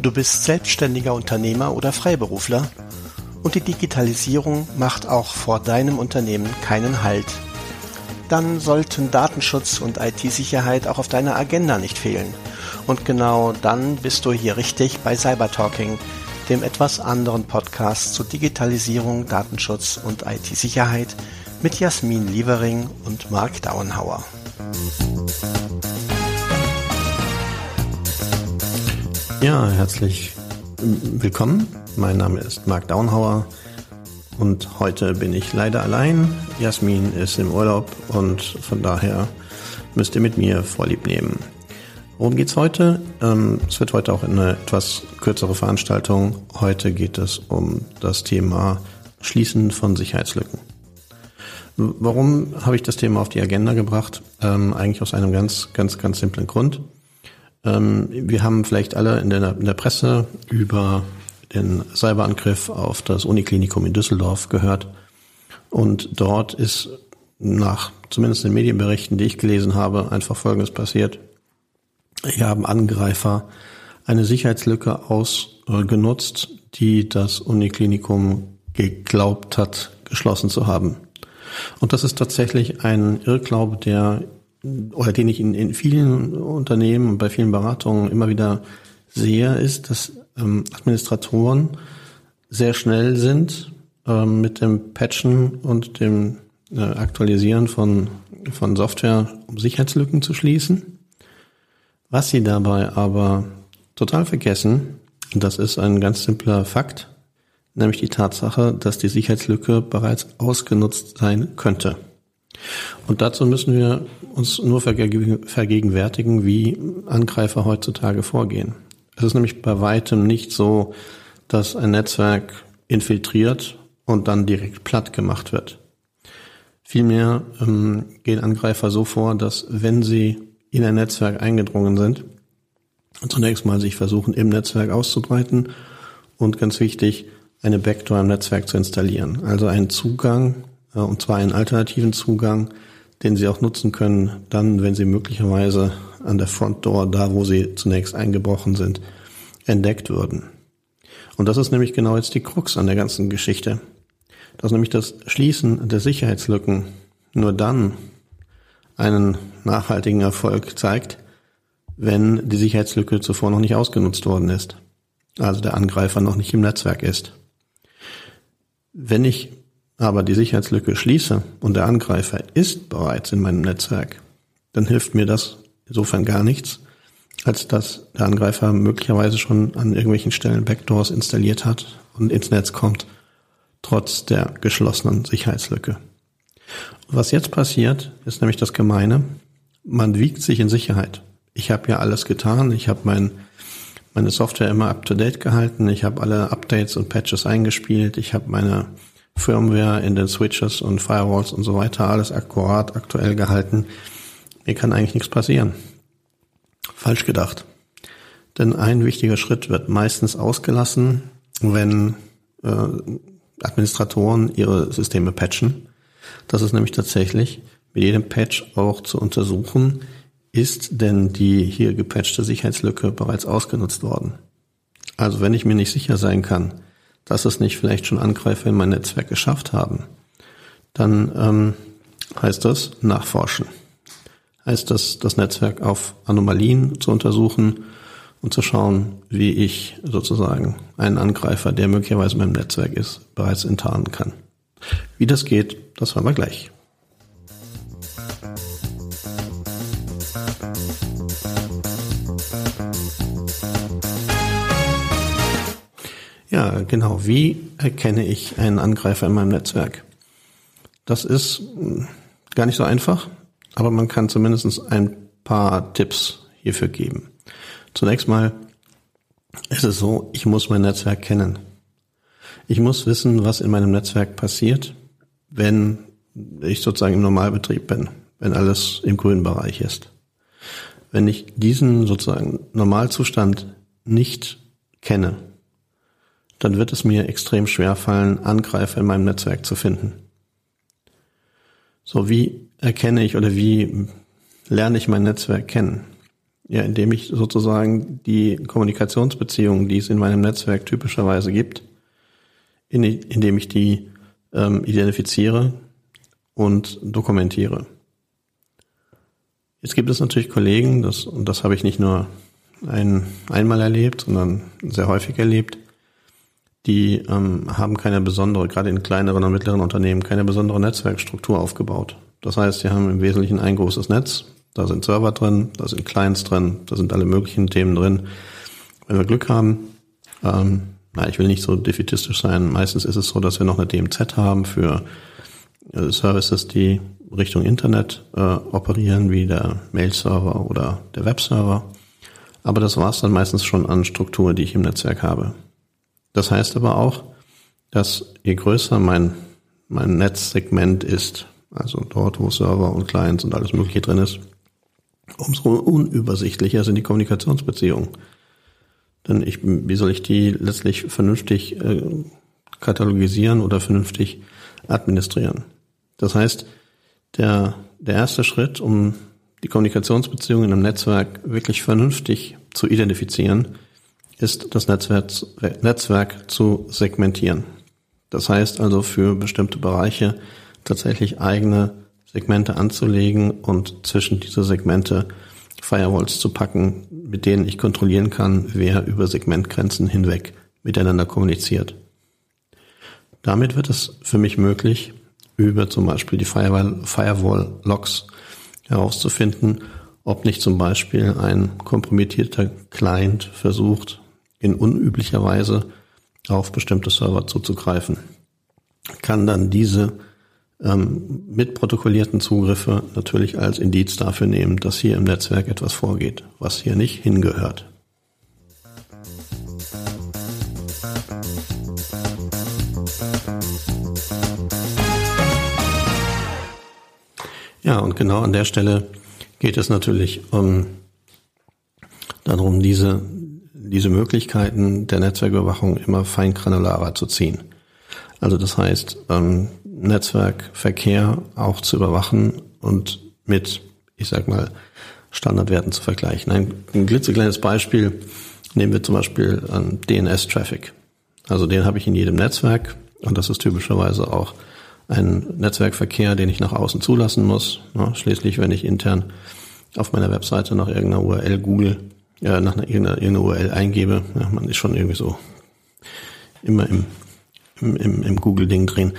Du bist selbstständiger Unternehmer oder Freiberufler und die Digitalisierung macht auch vor deinem Unternehmen keinen Halt. Dann sollten Datenschutz und IT-Sicherheit auch auf deiner Agenda nicht fehlen. Und genau dann bist du hier richtig bei Cybertalking, dem etwas anderen Podcast zu Digitalisierung, Datenschutz und IT-Sicherheit mit Jasmin Lievering und Mark Dauenhauer. Ja, herzlich willkommen. Mein Name ist Marc Daunhauer und heute bin ich leider allein. Jasmin ist im Urlaub und von daher müsst ihr mit mir Vorlieb nehmen. Worum geht's heute? Ähm, es wird heute auch eine etwas kürzere Veranstaltung. Heute geht es um das Thema Schließen von Sicherheitslücken. Warum habe ich das Thema auf die Agenda gebracht? Ähm, eigentlich aus einem ganz, ganz, ganz simplen Grund. Ähm, wir haben vielleicht alle in der, in der Presse über den Cyberangriff auf das Uniklinikum in Düsseldorf gehört. Und dort ist nach zumindest den Medienberichten, die ich gelesen habe, einfach Folgendes passiert. Hier haben Angreifer eine Sicherheitslücke ausgenutzt, die das Uniklinikum geglaubt hat, geschlossen zu haben. Und das ist tatsächlich ein Irrglaube, der oder den ich in, in vielen Unternehmen und bei vielen Beratungen immer wieder sehe, ist, dass ähm, Administratoren sehr schnell sind ähm, mit dem Patchen und dem äh, Aktualisieren von, von Software, um Sicherheitslücken zu schließen. Was sie dabei aber total vergessen, und das ist ein ganz simpler Fakt, nämlich die Tatsache, dass die Sicherheitslücke bereits ausgenutzt sein könnte. Und dazu müssen wir uns nur vergegenwärtigen, wie Angreifer heutzutage vorgehen. Es ist nämlich bei weitem nicht so, dass ein Netzwerk infiltriert und dann direkt platt gemacht wird. Vielmehr ähm, gehen Angreifer so vor, dass wenn sie in ein Netzwerk eingedrungen sind, zunächst mal sich versuchen, im Netzwerk auszubreiten und ganz wichtig, eine Backdoor im Netzwerk zu installieren. Also einen Zugang, und zwar einen alternativen Zugang, den Sie auch nutzen können, dann, wenn Sie möglicherweise an der Frontdoor, da wo Sie zunächst eingebrochen sind, entdeckt würden. Und das ist nämlich genau jetzt die Krux an der ganzen Geschichte. Dass nämlich das Schließen der Sicherheitslücken nur dann einen nachhaltigen Erfolg zeigt, wenn die Sicherheitslücke zuvor noch nicht ausgenutzt worden ist. Also der Angreifer noch nicht im Netzwerk ist. Wenn ich aber die Sicherheitslücke schließe und der Angreifer ist bereits in meinem Netzwerk, dann hilft mir das insofern gar nichts, als dass der Angreifer möglicherweise schon an irgendwelchen Stellen Backdoors installiert hat und ins Netz kommt, trotz der geschlossenen Sicherheitslücke. Was jetzt passiert, ist nämlich das Gemeine. Man wiegt sich in Sicherheit. Ich habe ja alles getan. Ich habe mein, meine Software immer up-to-date gehalten. Ich habe alle Updates und Patches eingespielt. Ich habe meine Firmware in den Switches und Firewalls und so weiter, alles akkurat, aktuell gehalten. Mir kann eigentlich nichts passieren. Falsch gedacht. Denn ein wichtiger Schritt wird meistens ausgelassen, wenn äh, Administratoren ihre Systeme patchen. Das ist nämlich tatsächlich mit jedem Patch auch zu untersuchen, ist denn die hier gepatchte Sicherheitslücke bereits ausgenutzt worden. Also wenn ich mir nicht sicher sein kann, dass es nicht vielleicht schon Angreifer in mein Netzwerk geschafft haben, dann ähm, heißt das nachforschen. Heißt das, das Netzwerk auf Anomalien zu untersuchen und zu schauen, wie ich sozusagen einen Angreifer, der möglicherweise in meinem Netzwerk ist, bereits enttarnen kann. Wie das geht, das hören wir gleich. Ja, genau. Wie erkenne ich einen Angreifer in meinem Netzwerk? Das ist hm, gar nicht so einfach, aber man kann zumindest ein paar Tipps hierfür geben. Zunächst mal ist es so, ich muss mein Netzwerk kennen. Ich muss wissen, was in meinem Netzwerk passiert, wenn ich sozusagen im Normalbetrieb bin, wenn alles im grünen Bereich ist. Wenn ich diesen sozusagen Normalzustand nicht kenne, dann wird es mir extrem schwer fallen, Angreifer in meinem Netzwerk zu finden. So, wie erkenne ich oder wie lerne ich mein Netzwerk kennen? Ja, indem ich sozusagen die Kommunikationsbeziehungen, die es in meinem Netzwerk typischerweise gibt, in, indem ich die ähm, identifiziere und dokumentiere. Jetzt gibt es natürlich Kollegen, das, und das habe ich nicht nur ein, einmal erlebt, sondern sehr häufig erlebt, die ähm, haben keine besondere, gerade in kleineren und mittleren Unternehmen, keine besondere Netzwerkstruktur aufgebaut. Das heißt, sie haben im Wesentlichen ein großes Netz, da sind Server drin, da sind Clients drin, da sind alle möglichen Themen drin. Wenn wir Glück haben, ähm, na, ich will nicht so defitistisch sein, meistens ist es so, dass wir noch eine DMZ haben für äh, Services, die Richtung Internet äh, operieren, wie der Mail-Server oder der Web-Server. Aber das war es dann meistens schon an Struktur, die ich im Netzwerk habe. Das heißt aber auch, dass je größer mein, mein Netzsegment ist, also dort, wo Server und Clients und alles Mögliche drin ist, umso unübersichtlicher sind die Kommunikationsbeziehungen. Denn ich, wie soll ich die letztlich vernünftig äh, katalogisieren oder vernünftig administrieren? Das heißt, der, der erste Schritt, um die Kommunikationsbeziehungen im Netzwerk wirklich vernünftig zu identifizieren, ist das Netzwerk, Netzwerk zu segmentieren. Das heißt also für bestimmte Bereiche tatsächlich eigene Segmente anzulegen und zwischen diese Segmente Firewalls zu packen, mit denen ich kontrollieren kann, wer über Segmentgrenzen hinweg miteinander kommuniziert. Damit wird es für mich möglich, über zum Beispiel die Firewall-Logs herauszufinden, ob nicht zum Beispiel ein kompromittierter Client versucht, in unüblicher Weise auf bestimmte Server zuzugreifen. Kann dann diese ähm, mitprotokollierten Zugriffe natürlich als Indiz dafür nehmen, dass hier im Netzwerk etwas vorgeht, was hier nicht hingehört. Ja, und genau an der Stelle geht es natürlich um, darum, diese, diese Möglichkeiten der Netzwerküberwachung immer feingranularer zu ziehen. Also das heißt, ähm, Netzwerkverkehr auch zu überwachen und mit, ich sag mal, Standardwerten zu vergleichen. Ein, ein klitzekleines Beispiel nehmen wir zum Beispiel an DNS-Traffic. Also den habe ich in jedem Netzwerk und das ist typischerweise auch ein Netzwerkverkehr, den ich nach außen zulassen muss. Ja, schließlich, wenn ich intern auf meiner Webseite nach irgendeiner URL Google, äh, nach einer, irgendeiner, irgendeiner URL eingebe, ja, man ist schon irgendwie so immer im, im, im, im Google-Ding drin,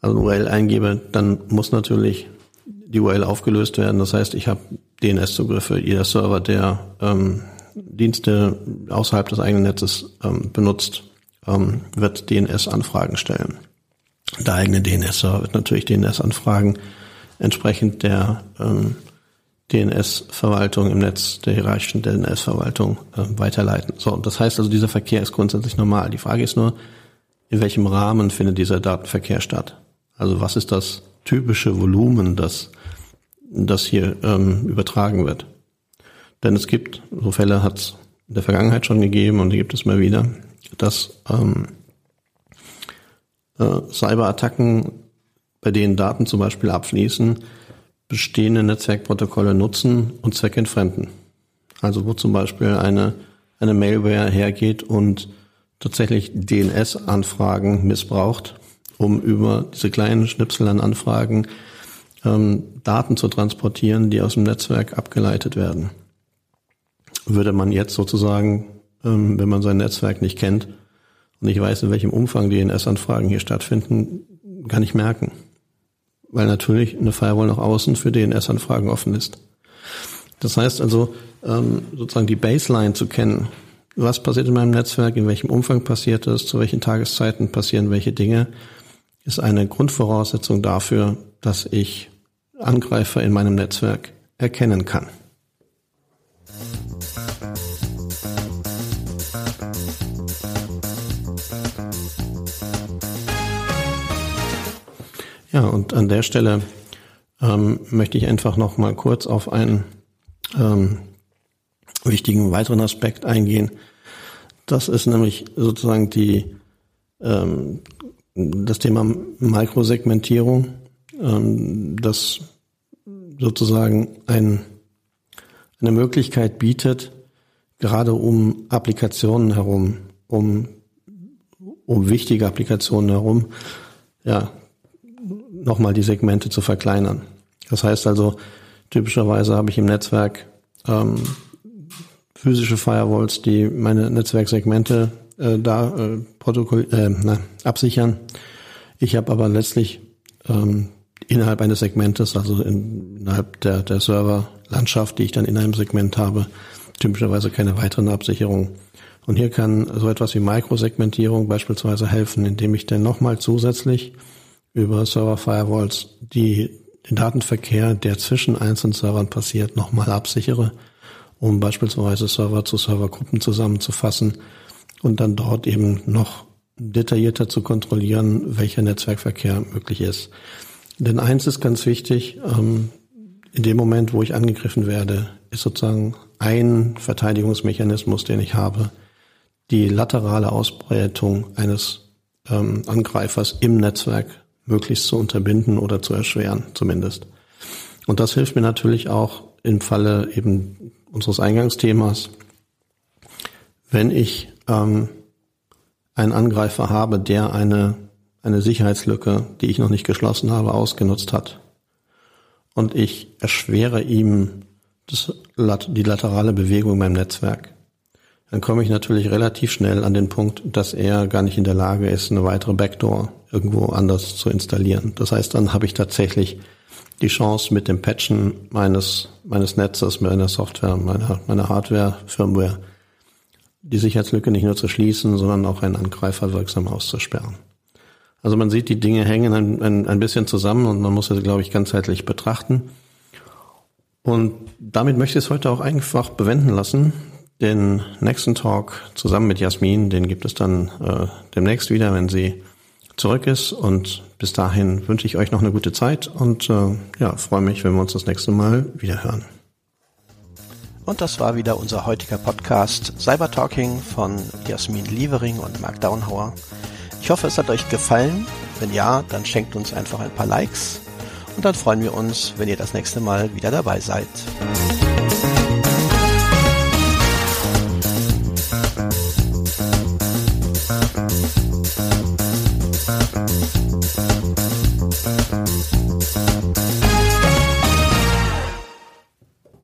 also eine URL eingebe, dann muss natürlich die URL aufgelöst werden. Das heißt, ich habe DNS-Zugriffe. Jeder Server, der ähm, Dienste außerhalb des eigenen Netzes ähm, benutzt, ähm, wird DNS-Anfragen stellen. Der eigene DNS-Server wird natürlich DNS-Anfragen entsprechend der ähm, DNS-Verwaltung im Netz, der hierarchischen DNS-Verwaltung äh, weiterleiten. So, das heißt also, dieser Verkehr ist grundsätzlich normal. Die Frage ist nur, in welchem Rahmen findet dieser Datenverkehr statt? Also was ist das typische Volumen, das, das hier ähm, übertragen wird? Denn es gibt, so Fälle hat es in der Vergangenheit schon gegeben und die gibt es mal wieder, dass ähm, äh, Cyberattacken, bei denen Daten zum Beispiel abfließen, bestehende Netzwerkprotokolle nutzen und zweckentfremden. Also wo zum Beispiel eine, eine Mailware hergeht und tatsächlich DNS-Anfragen missbraucht, um über diese kleinen Schnipsel an Anfragen ähm, Daten zu transportieren, die aus dem Netzwerk abgeleitet werden. Würde man jetzt sozusagen, ähm, wenn man sein Netzwerk nicht kennt, und ich weiß, in welchem Umfang DNS-Anfragen hier stattfinden, kann ich merken. Weil natürlich eine Firewall nach außen für DNS-Anfragen offen ist. Das heißt also, ähm, sozusagen die Baseline zu kennen. Was passiert in meinem Netzwerk, in welchem Umfang passiert es, zu welchen Tageszeiten passieren welche Dinge, ist eine Grundvoraussetzung dafür, dass ich Angreifer in meinem Netzwerk erkennen kann. Ja, und an der Stelle ähm, möchte ich einfach noch mal kurz auf einen ähm, wichtigen weiteren Aspekt eingehen. Das ist nämlich sozusagen die ähm, das Thema Mikrosegmentierung, ähm, das sozusagen ein eine Möglichkeit bietet, gerade um Applikationen herum, um, um wichtige Applikationen herum, ja, nochmal die Segmente zu verkleinern. Das heißt also, typischerweise habe ich im Netzwerk ähm, physische Firewalls, die meine Netzwerksegmente äh, da äh, Protokoll, äh, na, absichern. Ich habe aber letztlich ähm, innerhalb eines Segmentes, also in, innerhalb der, der Serverlandschaft, die ich dann in einem Segment habe, typischerweise keine weiteren Absicherungen. Und hier kann so etwas wie Mikrosegmentierung beispielsweise helfen, indem ich dann nochmal zusätzlich über Server-Firewalls die, den Datenverkehr, der zwischen einzelnen Servern passiert, nochmal absichere, um beispielsweise Server zu Servergruppen zusammenzufassen und dann dort eben noch detaillierter zu kontrollieren, welcher Netzwerkverkehr möglich ist. Denn eins ist ganz wichtig, ähm, in dem Moment, wo ich angegriffen werde, ist sozusagen ein Verteidigungsmechanismus, den ich habe, die laterale Ausbreitung eines ähm, Angreifers im Netzwerk möglichst zu unterbinden oder zu erschweren, zumindest. Und das hilft mir natürlich auch im Falle eben unseres Eingangsthemas, wenn ich ähm, einen Angreifer habe, der eine, eine Sicherheitslücke, die ich noch nicht geschlossen habe, ausgenutzt hat. Und ich erschwere ihm das, die laterale Bewegung beim Netzwerk. Dann komme ich natürlich relativ schnell an den Punkt, dass er gar nicht in der Lage ist, eine weitere Backdoor irgendwo anders zu installieren. Das heißt, dann habe ich tatsächlich die Chance mit dem Patchen meines, meines Netzes, meiner Software, meiner, meiner Hardware, Firmware, die Sicherheitslücke nicht nur zu schließen, sondern auch einen Angreifer wirksam auszusperren. Also man sieht, die Dinge hängen ein, ein, ein bisschen zusammen und man muss sie, glaube ich, ganzheitlich betrachten. Und damit möchte ich es heute auch einfach bewenden lassen. Den nächsten Talk zusammen mit Jasmin, den gibt es dann äh, demnächst wieder, wenn sie zurück ist. Und bis dahin wünsche ich euch noch eine gute Zeit und äh, ja, freue mich, wenn wir uns das nächste Mal wieder hören. Und das war wieder unser heutiger Podcast Cyber Talking von Jasmin Lievering und Mark Downhauer. Ich hoffe, es hat euch gefallen. Wenn ja, dann schenkt uns einfach ein paar Likes und dann freuen wir uns, wenn ihr das nächste Mal wieder dabei seid.